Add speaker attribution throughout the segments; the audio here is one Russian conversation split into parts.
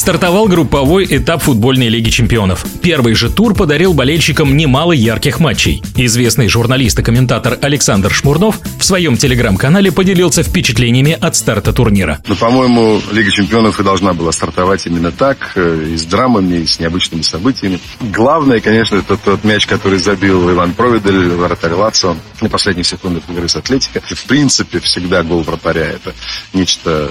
Speaker 1: Стартовал групповой этап футбольной лиги чемпионов. Первый же тур подарил болельщикам немало ярких матчей. Известный журналист и комментатор Александр Шмурнов в своем телеграм-канале поделился впечатлениями от старта турнира.
Speaker 2: Ну, по-моему, Лига чемпионов и должна была стартовать именно так, э, и с драмами, и с необычными событиями. Главное, конечно, это тот мяч, который забил Иван Провидель, вратарь Лацо, на последних секундах игры с Атлетико. В принципе, всегда гол вратаря – это нечто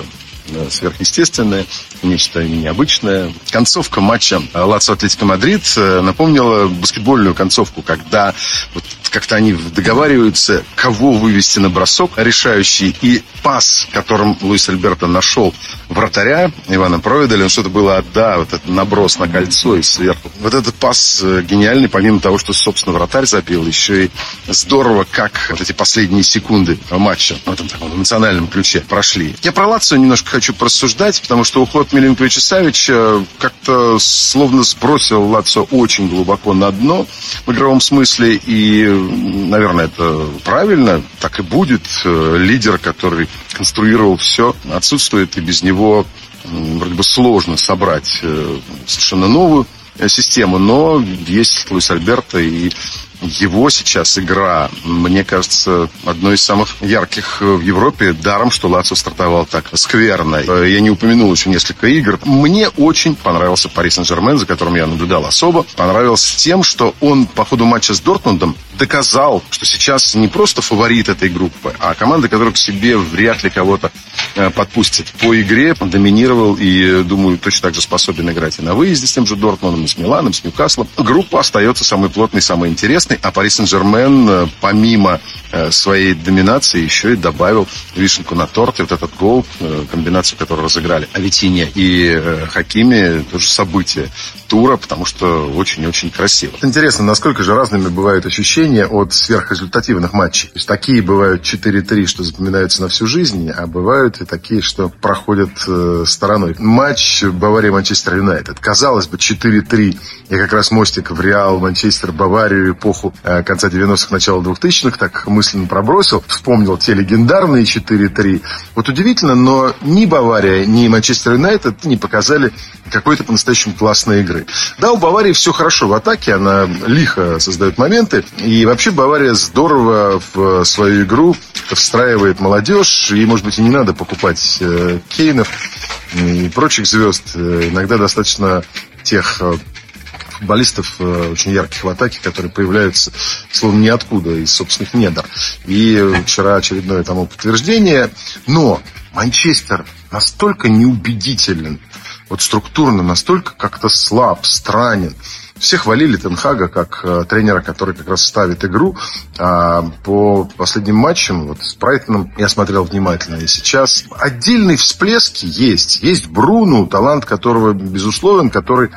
Speaker 2: сверхъестественное, нечто необычное. Концовка матча Лацо Атлетико Мадрид э, напомнила баскетбольную концовку, когда вот как-то они договариваются, кого вывести на бросок решающий. И пас, которым Луис Альберто нашел вратаря Ивана Провидаля, он что-то было, да, вот этот наброс на кольцо и сверху. Вот этот пас э, гениальный, помимо того, что, собственно, вратарь забил, еще и здорово, как вот эти последние секунды матча в этом таком эмоциональном ключе прошли. Я про Лацию немножко хочу порассуждать, потому что уход Миленковича Савича как-то словно сбросил Лацо очень глубоко на дно в игровом смысле, и, наверное, это правильно, так и будет. Э, лидер, который конструировал все, отсутствует, и без него вроде бы сложно собрать э, совершенно новую э, систему, но есть Луис Альберто, и его сейчас игра, мне кажется, одной из самых ярких в Европе, даром, что Лацо стартовал так скверно. Я не упомянул еще несколько игр. Мне очень понравился Пари Сен-Жермен, за которым я наблюдал особо. Понравился тем, что он по ходу матча с Дортмундом доказал, что сейчас не просто фаворит этой группы, а команда, которая к себе вряд ли кого-то э, подпустит. По игре доминировал и, думаю, точно так же способен играть и на выезде с тем же Дортмундом, и с Миланом, с Ньюкаслом. Группа остается самой плотной, самой интересной интересный, а Пари Сен-Жермен, э, помимо э, своей доминации, еще и добавил вишенку на торт. И вот этот гол, э, комбинацию, которую разыграли Аветине и Хакими, тоже событие тура, потому что очень-очень красиво. Интересно, насколько же разными бывают ощущения от сверхрезультативных матчей. То есть такие бывают 4-3, что запоминаются на всю жизнь, а бывают и такие, что проходят э, стороной. Матч Бавария-Манчестер Юнайтед. Казалось бы, 4-3. Я как раз мостик в Реал, Манчестер, Баварию, эпоху э, конца 90-х, начала 2000-х так мысленно пробросил. Вспомнил те легендарные 4-3. Вот удивительно, но ни Бавария, ни Манчестер Юнайтед не показали какой-то по-настоящему классной игры. Да, у Баварии все хорошо в атаке, она лихо создает моменты. И вообще Бавария здорово в свою игру встраивает молодежь. И, может быть, и не надо покупать э, Кейнов и прочих звезд. Иногда достаточно тех э, футболистов э, очень ярких в атаке, которые появляются словно ниоткуда, из собственных недр. И вчера очередное тому подтверждение. Но Манчестер настолько неубедителен вот структурно настолько как-то слаб, странен. Все хвалили Тенхага как э, тренера, который как раз ставит игру. А по последним матчам, вот с Брайтоном, я смотрел внимательно и сейчас. Отдельные всплески есть. Есть Бруну, талант которого безусловен, который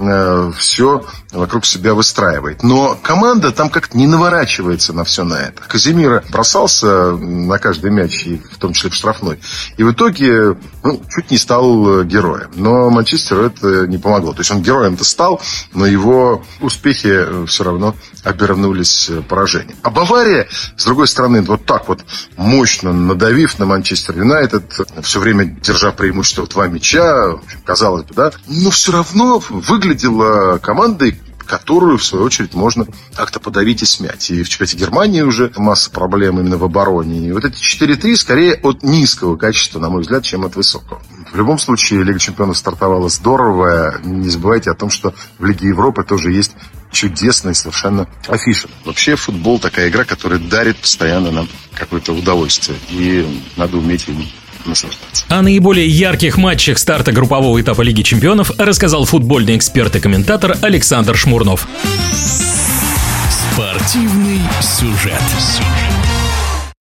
Speaker 2: э, все вокруг себя выстраивает. Но команда там как-то не наворачивается на все на это. Казимира бросался на каждый мяч, и в том числе в штрафной. И в итоге ну, чуть не стал героем. Но Манчестеру это не помогло. То есть он героем-то стал, но его успехи все равно обернулись поражением. А Бавария, с другой стороны, вот так вот мощно надавив на Манчестер Юнайтед, все время держа преимущество в два мяча, казалось бы, да, но все равно выглядела командой, которую, в свою очередь, можно как-то подавить и смять. И в чемпионате Германии уже масса проблем именно в обороне. И вот эти 4-3 скорее от низкого качества, на мой взгляд, чем от высокого. В любом случае, Лига чемпионов стартовала здорово. Не забывайте о том, что в Лиге Европы тоже есть чудесная совершенно афиша. Вообще футбол такая игра, которая дарит постоянно нам какое-то удовольствие. И надо уметь им.
Speaker 1: О наиболее ярких матчах старта группового этапа Лиги чемпионов рассказал футбольный эксперт и комментатор Александр Шмурнов.
Speaker 3: Спортивный сюжет.